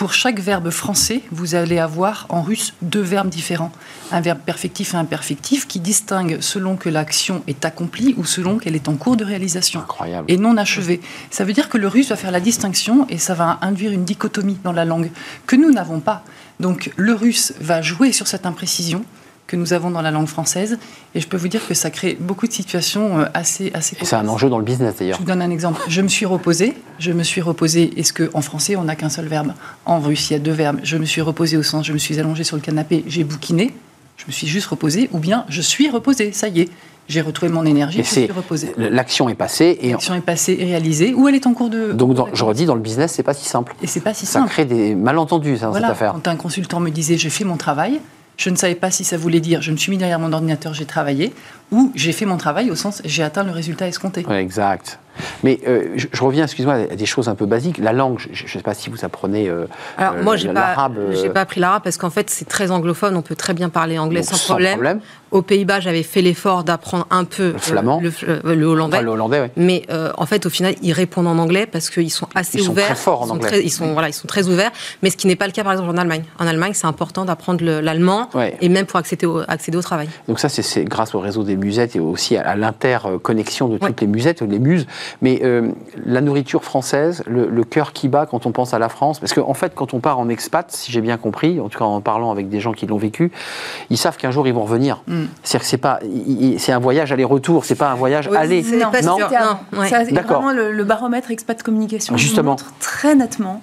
pour chaque verbe français, vous allez avoir en russe deux verbes différents. Un verbe perfectif et imperfectif qui distinguent selon que l'action est accomplie ou selon qu'elle est en cours de réalisation Incroyable. et non achevée. Ça veut dire que le russe va faire la distinction et ça va induire une dichotomie dans la langue que nous n'avons pas. Donc le russe va jouer sur cette imprécision que nous avons dans la langue française et je peux vous dire que ça crée beaucoup de situations euh, assez assez Et c'est un enjeu dans le business Je d'ailleurs. vous donne un exemple. Je me suis reposée. Je me suis reposée. Est-ce qu'en français, on n'a qu'un seul verbe? En russe, il y a deux verbes. Je me suis reposée au sens, je me suis allongée sur le canapé, j'ai bouquiné. Je me suis juste reposée. Ou bien, je suis reposée. Ça y est, j'ai retrouvé mon énergie, Et je suis reposée. l'action est passée et L'action est passée et réalisée. Ou elle est en cours de. donc dans- je redis dans le business c'est pas si simple. Et c'est pas si Ça simple. crée des malentendus ça, Voilà. cette affaire. Quand un consultant me disait j'ai fait mon travail, je ne savais pas si ça voulait dire je me suis mis derrière mon ordinateur, j'ai travaillé, ou j'ai fait mon travail au sens j'ai atteint le résultat escompté. Exact. Mais euh, je, je reviens, excuse-moi, à des choses un peu basiques. La langue, je ne sais pas si vous apprenez euh, Alors euh, moi, j'ai pas, l'arabe. euh, j'ai pas appris l'arabe parce qu'en fait, c'est très anglophone. On peut très bien parler anglais sans, problème. Aux Pays-Bas, j'avais fait l'effort d'apprendre un peu Le flamand. euh, le, euh, le hollandais. Enfin, le hollandais, ouais. Mais euh, en fait, au final, ils répondent en anglais parce qu'ils sont assez Ils sont ouverts. très forts en ils sont anglais. très- ils, sont, voilà, ils sont très ouverts. Mais ce qui n'est pas le cas, par exemple, en Allemagne. En Allemagne, c'est important d'apprendre le- l'allemand Ouais. et même pour accéder au, accéder au travail. Donc ça, c'est- c'est grâce au réseau des musettes et aussi à, à l'interconnexion de toutes Ouais. les musettes, les muses. Mais euh, la nourriture française, le, le cœur qui bat quand on pense à la France, parce qu'en fait, quand on part en expat, si j'ai bien compris, en tout cas en parlant avec des gens qui l'ont vécu, ils savent qu'un jour ils vont revenir. Mm. C'est-à-dire que c'est pas, c'est un voyage aller-retour, c'est pas un voyage Oui, aller. c'est Non, non. Non, ouais. Ça, vraiment le, le baromètre expat communication nous Justement. montre très nettement.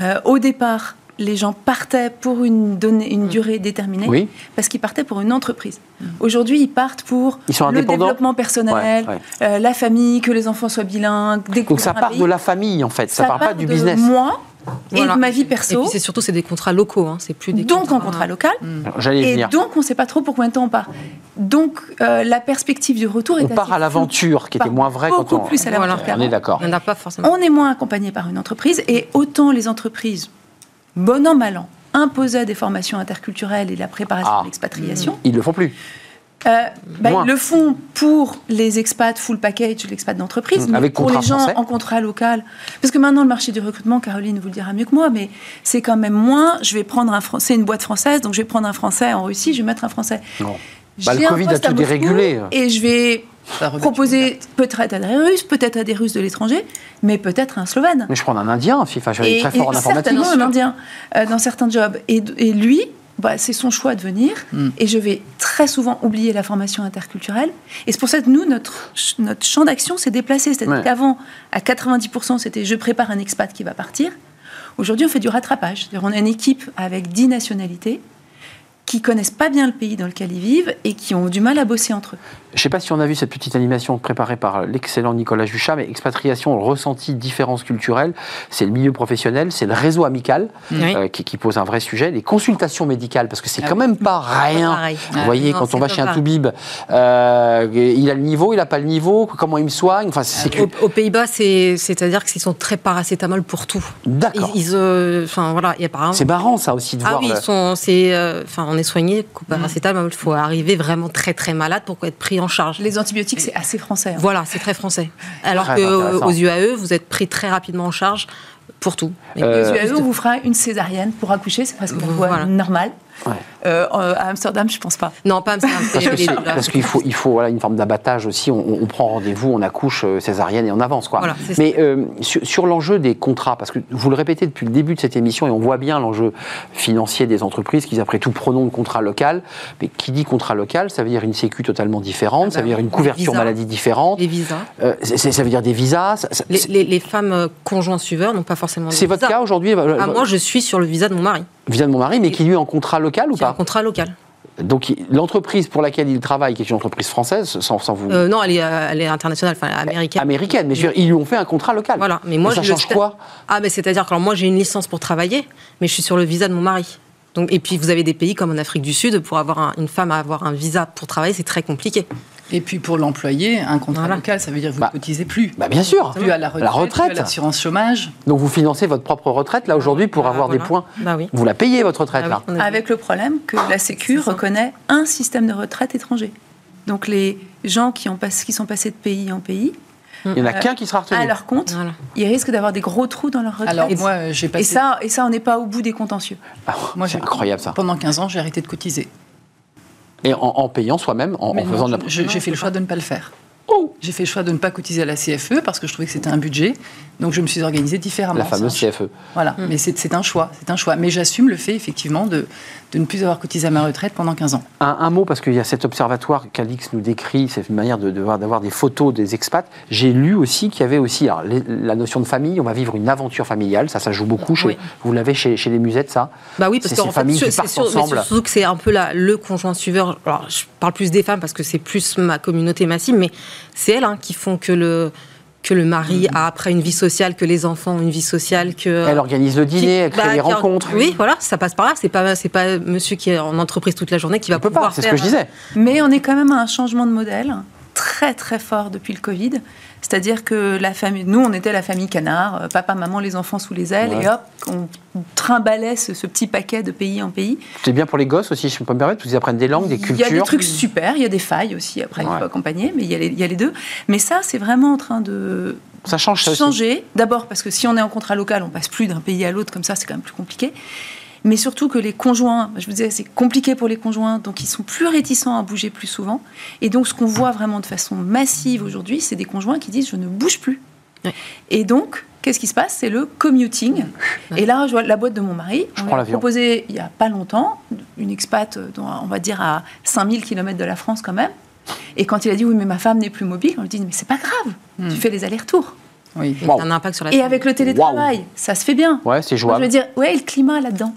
Euh, au départ, les gens partaient pour une, donnée, une durée déterminée Oui. parce qu'ils partaient pour une entreprise. Aujourd'hui, ils partent pour Ils sont le développement personnel, Ouais, ouais. euh, la famille, que les enfants soient bilingues, découvrir Donc ça un part pays. de la famille en fait, ça, part pas du de business. moi Voilà. et de ma vie Et perso. puis c'est surtout c'est des contrats locaux, hein, c'est plus des donc en contrat local. J'allais y Et venir. donc, on ne sait pas trop pour combien de temps on part. Donc, euh, la perspective du retour est On part à l'aventure, qui était moins vrai quand on. plus à Voilà. On est d'accord. A pas forcément. On est moins accompagné par une entreprise et autant les entreprises, bon an, mal an, imposaient des formations interculturelles et la préparation Ah. à l'expatriation. Ils le font plus. Euh, bah, ils le font pour les expats full package, l'expat d'entreprise, mais Avec pour les gens français. en contrat local. Parce que maintenant, le marché du recrutement, Caroline vous le dira mieux que moi, mais c'est quand même moins. Je vais prendre un Français, une boîte française, donc je vais prendre un Français en Russie, je vais mettre un Français. Non. Bah, le Covid a tout dérégulé. Et je vais proposer peut-être à des Russes, peut-être à des Russes de l'étranger, mais peut-être un Slovène. Mais je prends un Indien, FIFA, je suis très fort en et informatique. certainement un Indien euh, dans certains jobs. Et, et lui, bah, c'est son choix de venir. Mm. Et je vais très souvent oublier la formation interculturelle. Et c'est pour ça que nous, notre, ch- notre champ d'action s'est déplacé. C'est-à-dire Ouais. qu'avant, à 90%, c'était je prépare un expat qui va partir. Aujourd'hui, on fait du rattrapage. C'est-à-dire, on a une équipe avec 10 nationalités qui connaissent pas bien le pays dans lequel ils vivent et qui ont du mal à bosser entre eux. Je ne sais pas si on a vu cette petite animation préparée par l'excellent Nicolas Juchat, mais expatriation, ressenti, différence culturelle, c'est le milieu professionnel, c'est le réseau amical Oui. euh, qui, qui pose un vrai sujet, les consultations médicales, parce que c'est Ah quand oui. même pas rien. Pareil. Vous Ah, voyez, non, quand on va chez un toubib, euh, il a le niveau, il n'a pas le niveau, comment il me soigne, enfin, c'est. Aux, aux Pays-Bas, c'est- c'est-à-dire qu'ils sont très paracétamol pour tout. D'accord. ils, euh, voilà, y a. C'est marrant ça aussi de Ah voir. oui, le- ils sont, c'est, enfin, on est soigné qu'au paracétamol. Il faut arriver vraiment très très malade pour être pris en charge. Les antibiotiques, c'est assez français. hein. Voilà, c'est très français. Alors Très que euh, aux UAE, vous êtes pris très rapidement en charge pour tout. Mais- Euh, Les UAE, on vous fera une césarienne pour accoucher, c'est presque Voilà. normale. Ouais. Euh, à Amsterdam, je pense pas. Non, pas Amsterdam. <laughs> Parce que parce qu'il faut, il faut voilà, une forme d'abattage aussi. On, on prend rendez-vous, on accouche euh, césarienne et on avance. Quoi. Voilà, Mais euh, sur, sur l'enjeu des contrats, parce que vous le répétez depuis le début de cette émission et on voit bien l'enjeu financier des entreprises qui, après tout, prenons le contrat local. Mais qui dit contrat local, ça veut dire une sécu totalement différente, Ah ça bah veut dire une couverture visa. maladie différente. les visas. Euh, ça veut dire des visas. ça- ça- Les, les- les femmes euh, conjoints suiveurs n'ont pas forcément. de c'est votre visa. cas aujourd'hui euh, Ah, moi, je suis sur le visa de mon mari, Visa de mon mari, mais qui lui est en contrat local ou qui pas contrat local. Donc l'entreprise pour laquelle il travaille, qui est une entreprise française, sans, sans vous. Euh, non, elle est, euh, elle est internationale, enfin américaine. américaine, mais je veux dire, ils lui ont fait un contrat local. Voilà, mais moi ça je change quoi Ah, mais c'est-à-dire que alors, moi j'ai une licence pour travailler, mais je suis sur le visa de mon mari. Donc, et puis vous avez des pays comme en Afrique du Sud, pour avoir un- une femme à avoir un visa pour travailler, c'est très compliqué. Et puis pour l'employé, un contrat Voilà. local, ça veut dire que vous Bah, ne cotisez plus. Bah bien sûr. Plus à la retraite, La plus à l'assurance chômage. Donc vous financez votre propre retraite là aujourd'hui pour Bah, avoir des points. Bah oui. Vous la payez votre retraite Ah là. oui, Avec le problème que la Sécu C'est ça. reconnaît un système de retraite étranger. Donc les gens qui, ont pas- qui sont passés de pays en pays, Il y en a Euh, qu'un qui sera retenu. à leur compte, Voilà. ils risquent d'avoir des gros trous dans leur retraite. Alors et, moi, j'ai passé. et ça, et ça, on n'est pas au bout des contentieux. Ah, moi, c'est j'ai- incroyable ça. Pendant 15 ans, j'ai arrêté de cotiser. Et en, en payant soi-même, en, en Mais non, faisant de la. J'ai fait le choix de ne pas le faire. Oh J'ai fait le choix de ne pas cotiser à la CFE parce que je trouvais que c'était un budget. Donc je me suis organisée différemment. La fameuse CFE. Voilà, mais c'est c'est un choix, c'est un choix. Mais j'assume le fait effectivement de, de ne plus avoir cotisé à ma retraite pendant 15 ans. Un, un mot, parce qu'il y a cet observatoire qu'Alix nous décrit, c'est une manière de- de voir- d'avoir des photos des expats. J'ai lu aussi qu'il y avait aussi alors, les- la notion de famille, on va vivre une aventure familiale, ça, ça joue beaucoup. Chez, Oui. Vous l'avez chez, chez les musettes, ça? Bah oui, parce C'est qu'en fait, c'est surtout que c'est un peu la, le conjoint suiveur. Alors, je parle plus des femmes parce que c'est plus ma communauté massive, mais c'est elles hein, qui font que le que le mari a après une vie sociale, que les enfants ont une vie sociale, que Elle organise le dîner, elle crée bah, les qui- rencontres. Oui, voilà, ça passe par là. C'est pas c'est pas monsieur qui est en entreprise toute la journée qui va On peut pouvoir pas, c'est ce que je disais. Mais on est quand même à un changement de modèle très très fort depuis le Covid. C'est-à-dire que la famille, nous on était la famille canard, euh, papa, maman, les enfants sous les ailes, Ouais. et hop, on trimballait ce, ce petit paquet de pays en pays. C'est bien pour les gosses aussi, je peux me permettre, parce qu'ils apprennent des langues, des Il y cultures. a des trucs super, il y a des failles aussi après il faut accompagner, mais il y, a les, il y a les deux. Mais ça, c'est vraiment en train de Ça change ça aussi. changer. D'abord parce que si on est en contrat local, on passe plus d'un pays à l'autre, comme ça c'est quand même plus compliqué. Mais surtout que les conjoints, je vous disais, c'est compliqué pour les conjoints, donc ils sont plus réticents à bouger plus souvent. Et donc ce qu'on voit vraiment de façon massive aujourd'hui, c'est des conjoints qui disent je ne bouge plus. Ouais. Et donc, qu'est-ce qui se passe? C'est le commuting. <laughs> Et là, je vois la boîte de mon mari. Je on prends lui a l'avion. proposé il y a pas longtemps une expat, on va dire à 5000 km de la France quand même. Et quand il a dit oui, mais ma femme n'est plus mobile, on lui dit mais c'est pas grave, Hmm. tu fais les allers-retours. Oui. Wow. a un impact sur la Et avec le télétravail, ça se fait bien. Ouais, c'est Moi, je jouable. veux dire, ouais, et le climat là-dedans.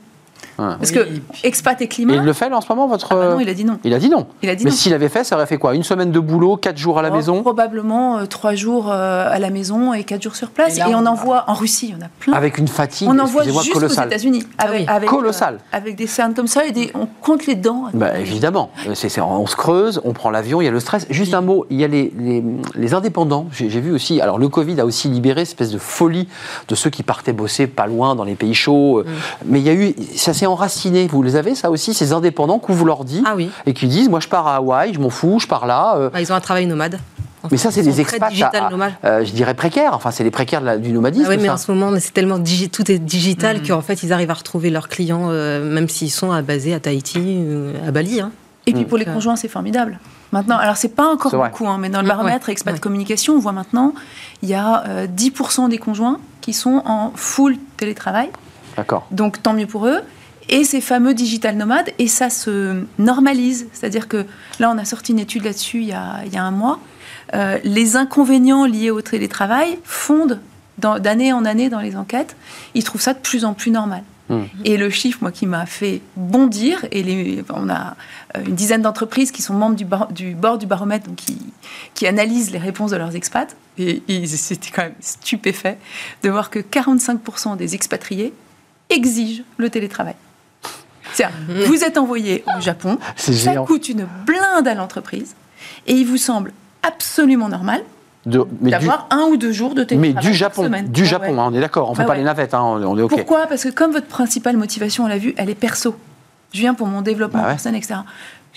Parce Oui, que expat et Et climat. il le fait là en ce moment, votre. Ah bah non, il a dit non. Il a dit non. Il a dit Mais s'il avait fait, ça aurait fait quoi? Une semaine de boulot, quatre jours à la Oh, maison? Probablement euh, trois jours euh, à la maison et quatre jours sur place. Et on on- en voit en Russie, il y en a plein. Avec une fatigue, on en voit excusez-moi, juste aux colossale. États-Unis. Avec, oui. avec, Colossal. euh, avec des cernes comme ça et des, on compte les dents. Bah, évidemment, c'est, c'est- on se creuse, on prend l'avion, il y a le stress. Juste un mot, il y a les, les, les indépendants, j'ai, vu aussi, alors le Covid a aussi libéré cette espèce de folie de ceux qui partaient bosser pas loin dans les pays chauds, euh, mais il y a eu, ça s'est enraciné, vous les avez ça aussi, ces indépendants qu'on vous leur dit, Ah oui. et qui disent, moi je pars à Hawaï, je m'en fous, je pars là. euh, Bah, ils ont un travail nomade. mais ça c'est des expats, à- à- nomades. euh, je dirais précaires, enfin c'est les précaires de la- du nomadisme. Ah oui, mais ça. en ce moment, c'est tellement digi- tout est digital Mhm. qu'en fait, ils arrivent à retrouver leurs clients, euh, même s'ils sont à, basés à Tahiti, ou à Bali. hein. Et puis Mm. pour les conjoints, c'est formidable. Maintenant, alors c'est pas encore beaucoup, hein, mais dans le Ouais, baromètre ouais, expat ouais. communication, on voit maintenant, il y a euh, 10% des conjoints qui sont en full télétravail. D'accord. Donc tant mieux pour eux. Et ces fameux digital nomades, et ça se normalise. C'est-à-dire que là, on a sorti une étude là-dessus il, y a- il y a un mois. Euh, les inconvénients liés au télétravail fondent d'année en année dans les enquêtes. Ils trouvent ça de plus en plus normal. Hmm. Et le chiffre, moi, qui m'a fait bondir, et les- on a euh, une dizaine d'entreprises qui sont membres du, bar- du bord du baromètre, donc qui, qui analysent les réponses de leurs expats, et ils étaient quand même stupéfaits de voir que 45% des expatriés exigent le télétravail. C'est-à-dire, vous êtes envoyé au Japon, <laughs> ça géant. coûte une blinde à l'entreprise, et il vous semble absolument normal mais du, d'avoir un ou deux jours de mais télétravail du par Japon, semaine. du Ah Japon, ouais. hein, on est d'accord, on fait Bah pas les navettes, hein, on on est ok. Pourquoi? Parce que comme votre principale motivation, on l'a vu, elle est perso. Je viens pour mon développement Bah ouais. personnel, etc.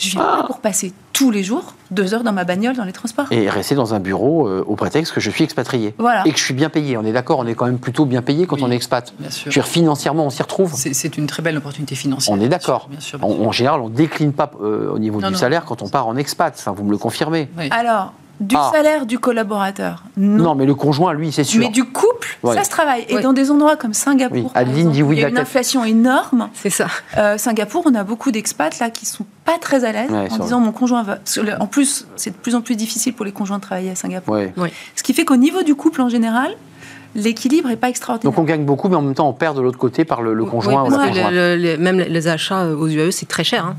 Je viens pas pour passer tous les jours deux heures dans ma bagnole dans les transports. Et rester dans un bureau euh, au prétexte que je suis expatrié. Voilà. Et que je suis bien payé. On est d'accord, on est quand même plutôt bien payé quand Oui. on est expat. Bien Je sûr. veux dire, financièrement, on s'y retrouve. C'est une très belle opportunité financière. On est d'accord. Bien sûr. bien sûr. En, en général, on décline pas euh, au niveau Non, du non. salaire quand on part en expat. Enfin, vous me le confirmez. Oui. Alors, du Ah. salaire du collaborateur, non. Non, mais le conjoint, lui, c'est sûr. Mais du couple, Ouais. ça se travaille. Et Oui. dans des endroits comme Singapour, Oui. par Adeline exemple, dit oui où il y a une tête. inflation énorme. C'est ça. Euh, Singapour, on a beaucoup d'expats là qui sont pas très à l'aise Ouais, en disant mon conjoint va. En plus, c'est de plus en plus difficile pour les conjoints de travailler à Singapour. Ouais. Ce qui fait qu'au niveau du couple en général, l'équilibre est pas extraordinaire. Donc on gagne beaucoup, mais en même temps, on perd de l'autre côté par le, le conjoint Oui, ou la parce que conjointe. le- le- même les achats aux UAE, c'est très cher. hein.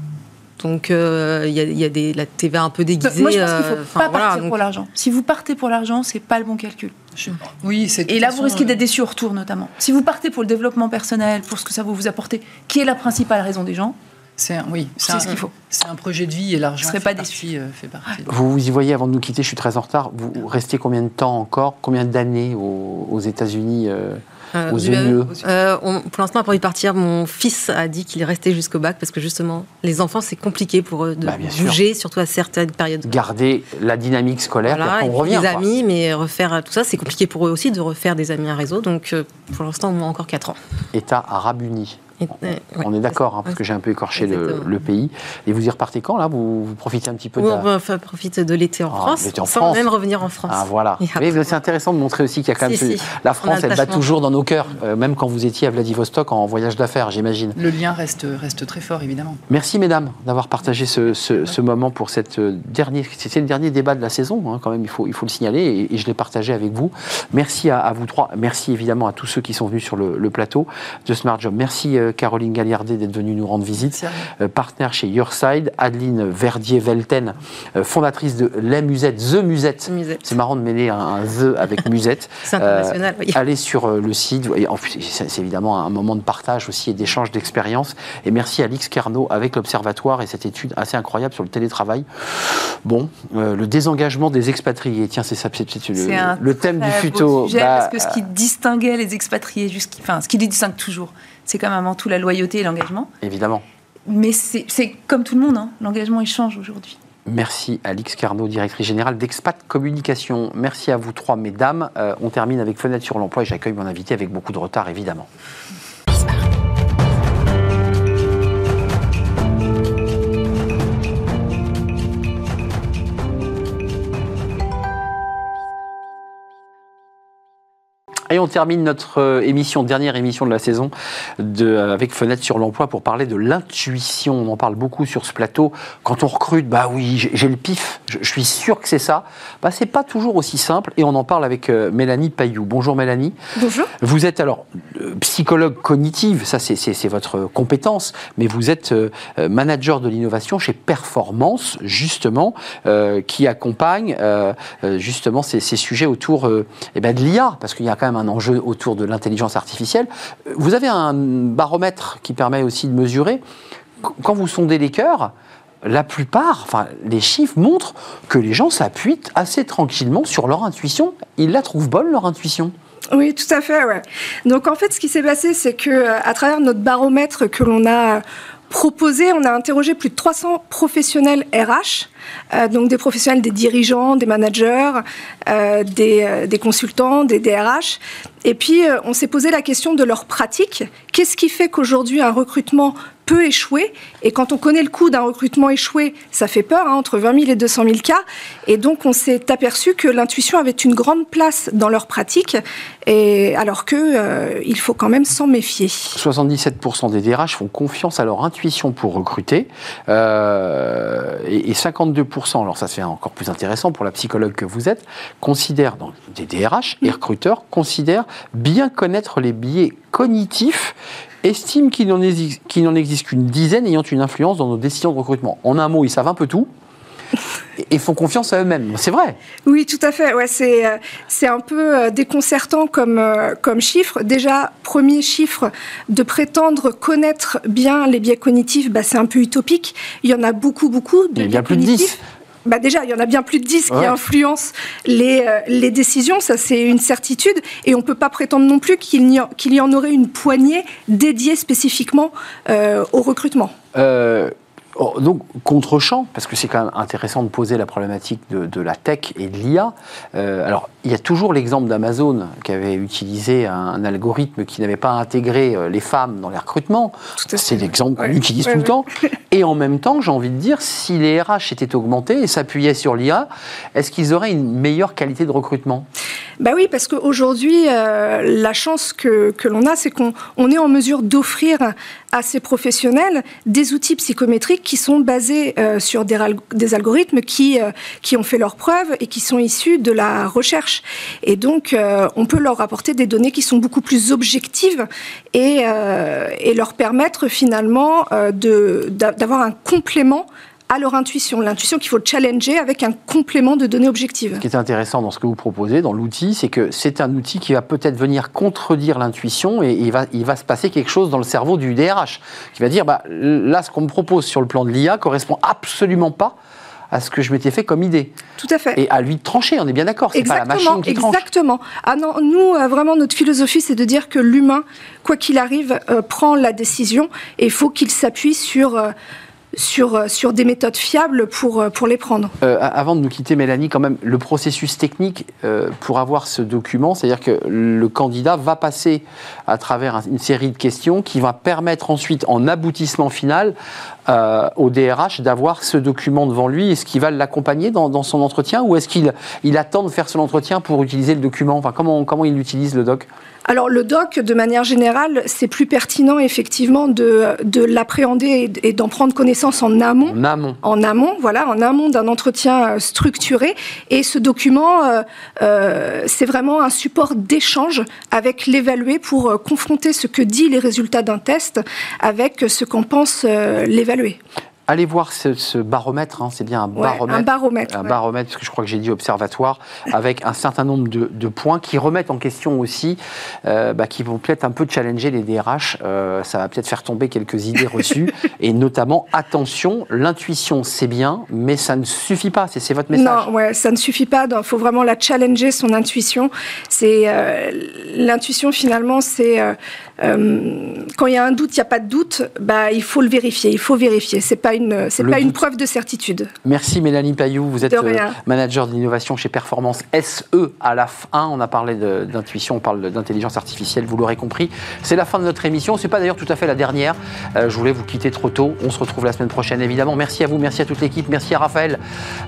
Donc, euh, il y, a, il y a des, la TVA un peu déguisée. Moi, je pense qu'il faut euh, pas voilà, partir donc- pour l'argent. Si vous partez pour l'argent, c'est pas le bon calcul. Oui, c'est. Et là, façon, vous risquez euh, d'être déçu au retour, notamment. Si vous partez pour le développement personnel, pour ce que ça va vous apporter, qui est la principale raison des gens, C'est un- oui, c'est ce qu'il faut. C'est un projet de vie et l'argent fait pas partie, euh, fait partie. Vous vous y voyez avant de nous quitter, je suis très en retard. Vous restez combien de temps encore? Combien d'années aux, aux États-Unis euh, Euh, aux Euh, on- pour l'instant, pour y partir, mon fils a dit qu'il est resté jusqu'au bac parce que justement, les enfants, c'est compliqué pour eux de Bah, sûr. surtout à certaines périodes. Garder la dynamique scolaire, Voilà, après on revient. des amis, mais refaire tout ça, c'est compliqué pour eux aussi de refaire des amis à réseau. Donc, euh, pour l'instant, au moins encore 4 ans. État arabe uni. Et- euh, ouais, on est d'accord, hein, parce que j'ai un peu écorché le, pays. Et vous y repartez quand, là? Vous, vous profitez un petit peu de On la... profiter de l'été en Ah, France, en sans France. même revenir en France. Ah voilà. <laughs> Mais c'est intéressant de montrer aussi qu'il y a quand même Si, ce- si. la On France, a elle bat toujours dans nos cœurs, euh, même quand vous étiez à Vladivostok en voyage d'affaires, j'imagine. Le lien reste, reste très fort, évidemment. Merci mesdames d'avoir partagé ce, ce- ce moment pour cette euh, dernière. C'était le dernier débat de la saison, hein, quand même. Il faut, il faut le signaler et, et je l'ai partagé avec vous. Merci à, à vous trois. Merci évidemment à tous ceux qui sont venus sur le, le plateau de Smart Job. Merci euh, Caroline Galliardet d'être venue nous rendre visite. Euh, partenaire chez Yourside, Adeline Verdier-Velten, euh, fondatrice de La Musette, The Musette. Musette. C'est marrant de mêler un, un The avec Musette. <laughs> C'est international, oui. Allez sur euh, le site. C'est évidemment un moment de partage aussi et d'échange d'expériences. Et merci à Alix Carnot avec l'Observatoire et cette étude assez incroyable sur le télétravail. Bon, euh, le désengagement des expatriés. Tiens, c'est ça, c'est le, le thème du sujet, Bah, parce que ce qui distinguait les expatriés, jusqu'- enfin, ce qui les distingue toujours, c'est quand même avant tout la loyauté et l'engagement. évidemment. Mais c'est comme tout le monde, hein, l'engagement il change aujourd'hui. Merci Alix Carnot, directrice générale d'Expat Communication. Merci à vous trois, mesdames. Euh, on termine avec Fenêtre sur l'emploi et j'accueille mon invité avec beaucoup de retard, évidemment. Et on termine notre euh, émission, dernière émission de la saison, de, euh, avec Fenêtre sur l'emploi pour parler de l'intuition. On en parle beaucoup sur ce plateau. Quand on recrute, bah oui, j'ai le pif, je, je suis sûr que c'est ça. Bah, c'est pas toujours aussi simple et on en parle avec euh, Mélanie Payou. Bonjour Mélanie. Bonjour. Vous êtes alors euh, psychologue cognitive, ça c'est- votre compétence, mais vous êtes euh, manager de l'innovation chez Performance, justement, qui accompagne justement ces, ces sujets autour eh ben, de l'IA, parce qu'il y a quand même un enjeu autour de l'intelligence artificielle. Vous avez un baromètre qui permet aussi de mesurer, Qu- quand vous sondez les cœurs, la plupart, enfin, les chiffres montrent que les gens s'appuient assez tranquillement sur leur intuition. Ils la trouvent bonne, leur intuition. Oui, tout à fait. Donc en fait, ce qui s'est passé, c'est que euh, à travers notre baromètre que l'on a proposé, on a interrogé plus de 300 professionnels RH, euh, donc des professionnels, des dirigeants, des managers, euh, des, euh, des consultants, des DRH. Et puis, on s'est posé la question de leur pratique. Qu'est-ce qui fait qu'aujourd'hui un recrutement peut échouer? Et quand on connaît le coût d'un recrutement échoué, ça fait peur, hein, entre 20 000 et 200 000 cas. Et donc, on s'est aperçu que l'intuition avait une grande place dans leur pratique, et alors que euh, il faut quand même s'en méfier. 77% des DRH font confiance à leur intuition pour recruter. Et, et 52%, alors ça c'est encore plus intéressant pour la psychologue que vous êtes, considèrent, donc des DRH et recruteurs, considèrent bien connaître les biais cognitifs, estiment qu'il n'en existe qu'une dizaine ayant une influence dans nos décisions de recrutement. En un mot, ils savent un peu tout et, font confiance à eux-mêmes. C'est vrai. Oui, tout à fait. Ouais, c'est euh, c'est un peu euh, déconcertant comme euh, comme chiffre. Déjà, premier chiffre de prétendre connaître bien les biais cognitifs, bah, c'est un peu utopique. Il y en a beaucoup, beaucoup de Il y a bien plus de cognitifs. 10. Bah déjà, il y en a bien plus de 10 qui influencent les, euh, les décisions, ça c'est une certitude, et on ne peut pas prétendre non plus qu'il y, en- qu'il y en aurait une poignée dédiée spécifiquement euh, au recrutement. Euh, donc, contre-champ, parce que c'est quand même intéressant de poser la problématique de, de la tech et de l'IA. Euh, alors, il y a toujours l'exemple d'Amazon qui avait utilisé un, un algorithme qui n'avait pas intégré euh, les femmes dans les recrutements. C'est l'exemple qu'on utilise tout le temps. <laughs> Et en même temps, j'ai envie de dire, si les RH étaient augmentés et s'appuyaient sur l'IA, est-ce qu'ils auraient une meilleure qualité de recrutement? Bah oui, parce qu'aujourd'hui, euh, la chance que, que l'on a, c'est qu'on on est en mesure d'offrir à ces professionnels des outils psychométriques qui sont basés euh, sur des, algorithmes qui, euh, qui ont fait leurs preuves et qui sont issus de la recherche. Et donc, euh, on peut leur apporter des données qui sont beaucoup plus objectives et, leur permettre finalement d'avoir un complément à leur intuition. L'intuition qu'il faut challenger avec un complément de données objectives. Ce qui est intéressant dans ce que vous proposez, dans l'outil, c'est que c'est un outil qui va peut-être venir contredire l'intuition et il va, il va se passer quelque chose dans le cerveau du DRH qui va dire bah, là, ce qu'on me propose sur le plan de l'IA correspond absolument pas à ce que je m'étais fait comme idée. Tout à fait. Et à lui de trancher, on est bien d'accord, c'est pas la Exactement, machine qui tranche. exactement. Ah non, nous, euh, vraiment, notre philosophie, c'est de dire que l'humain, quoi qu'il arrive, euh, prend la décision et il faut qu'il s'appuie sur, euh, sur, euh, sur des méthodes fiables pour, euh, les prendre. Euh, avant de nous quitter, Mélanie, quand même, le processus technique pour avoir ce document, c'est-à-dire que le candidat va passer à travers un- une série de questions qui va permettre ensuite, en aboutissement final, au DRH d'avoir ce document devant lui. Est-ce qu'il va l'accompagner dans, son entretien ou est-ce qu'il il attend de faire son entretien pour utiliser le document? Enfin, comment, comment il utilise le doc? Alors le doc, de manière générale, c'est plus pertinent effectivement de, de l'appréhender et, d'en prendre connaissance en amont. En amont. En amont, voilà, en amont d'un entretien euh, structuré. Et ce document, euh, euh, c'est vraiment un support d'échange avec l'évalué pour confronter ce que dit les résultats d'un test avec ce qu'en pense l'évalué. Allez voir ce, ce baromètre, hein, c'est bien un Ouais, baromètre. un baromètre. un ouais. baromètre, parce que je crois que j'ai dit observatoire, <laughs> avec un certain nombre de, de points qui remettent en question aussi, euh, bah, qui vont peut-être un peu challenger les DRH. Euh, ça va peut-être faire tomber quelques idées reçues, <laughs> et notamment, attention, l'intuition c'est bien, mais ça ne suffit pas. C'est votre message. Non, ouais, ça ne suffit pas. Il faut vraiment la challenger, son intuition. C'est euh, l'intuition finalement, c'est quand il y a un doute, il n'y a pas de doute. Bah, il faut le vérifier. Il faut vérifier. C'est pas une c'est pas une preuve de certitude. Merci Mélanie Payou, vous êtes De euh, manager d'innovation chez Performance SE à la fin. On a parlé d'intuition, on parle d'intelligence artificielle, vous l'aurez compris. C'est la fin de notre émission, c'est pas d'ailleurs tout à fait la dernière. Euh, je voulais vous quitter trop tôt, on se retrouve la semaine prochaine évidemment. Merci à vous, merci à toute l'équipe, merci à Raphaël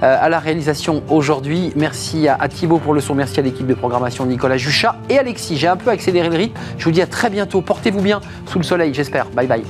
euh, à la réalisation aujourd'hui, merci à, à Thibaut pour le son, merci à l'équipe de programmation Nicolas Juchat et Alexis. J'ai un peu accéléré le rythme, je vous dis à très bientôt, portez-vous bien sous le soleil j'espère. Bye bye.